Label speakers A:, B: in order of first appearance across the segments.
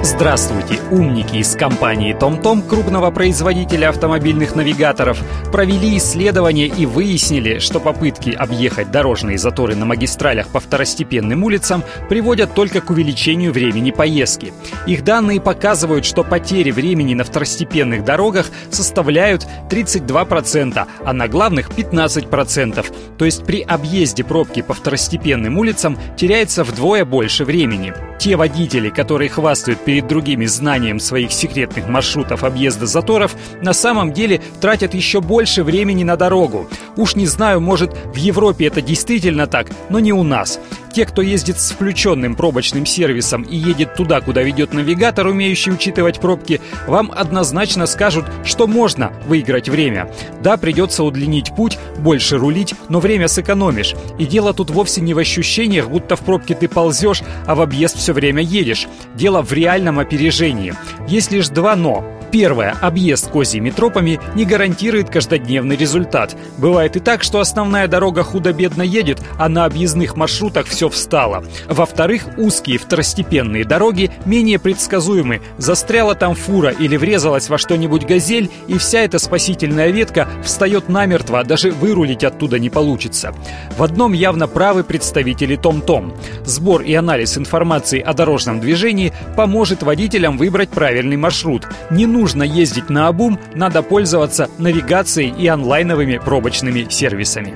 A: Здравствуйте! Умники из компании TomTom, крупного производителя автомобильных навигаторов, провели исследование и выяснили, что попытки объехать дорожные заторы на магистралях по второстепенным улицам приводят только к увеличению времени поездки. Их данные показывают, что потери времени на второстепенных дорогах составляют 32%, а на главных 15%. То есть при объезде пробки по второстепенным улицам теряется вдвое больше времени. Те водители, которые хвастают перед другими знанием своих секретных маршрутов объезда заторов, на самом деле тратят еще больше времени на дорогу. Уж не знаю, может, в Европе это действительно так, но не у нас. Те, кто ездит с включенным пробочным сервисом и едет туда, куда ведет навигатор, умеющий учитывать пробки, вам однозначно скажут, что можно выиграть время. Да, придется удлинить путь, больше рулить, но время сэкономишь. И дело тут вовсе не в ощущениях, будто в пробке ты ползешь, а в объезд все время едешь. Дело в реальном опережении. Есть лишь два «но». Первое. Объезд козьими тропами не гарантирует каждодневный результат. Бывает и так, что основная дорога худо-бедно едет, а на объездных маршрутах все встало. Во-вторых, узкие второстепенные дороги менее предсказуемы. Застряла там фура или врезалась во что-нибудь газель, и вся эта спасительная ветка встает намертво, даже вырулить оттуда не получится. В одном явно правы представители Том-Том. Сбор и анализ информации о дорожном движении поможет водителям выбрать правильный маршрут. Не нужно ездить на обум, надо пользоваться навигацией и онлайновыми пробочными сервисами.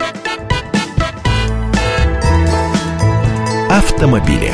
B: Автомобили.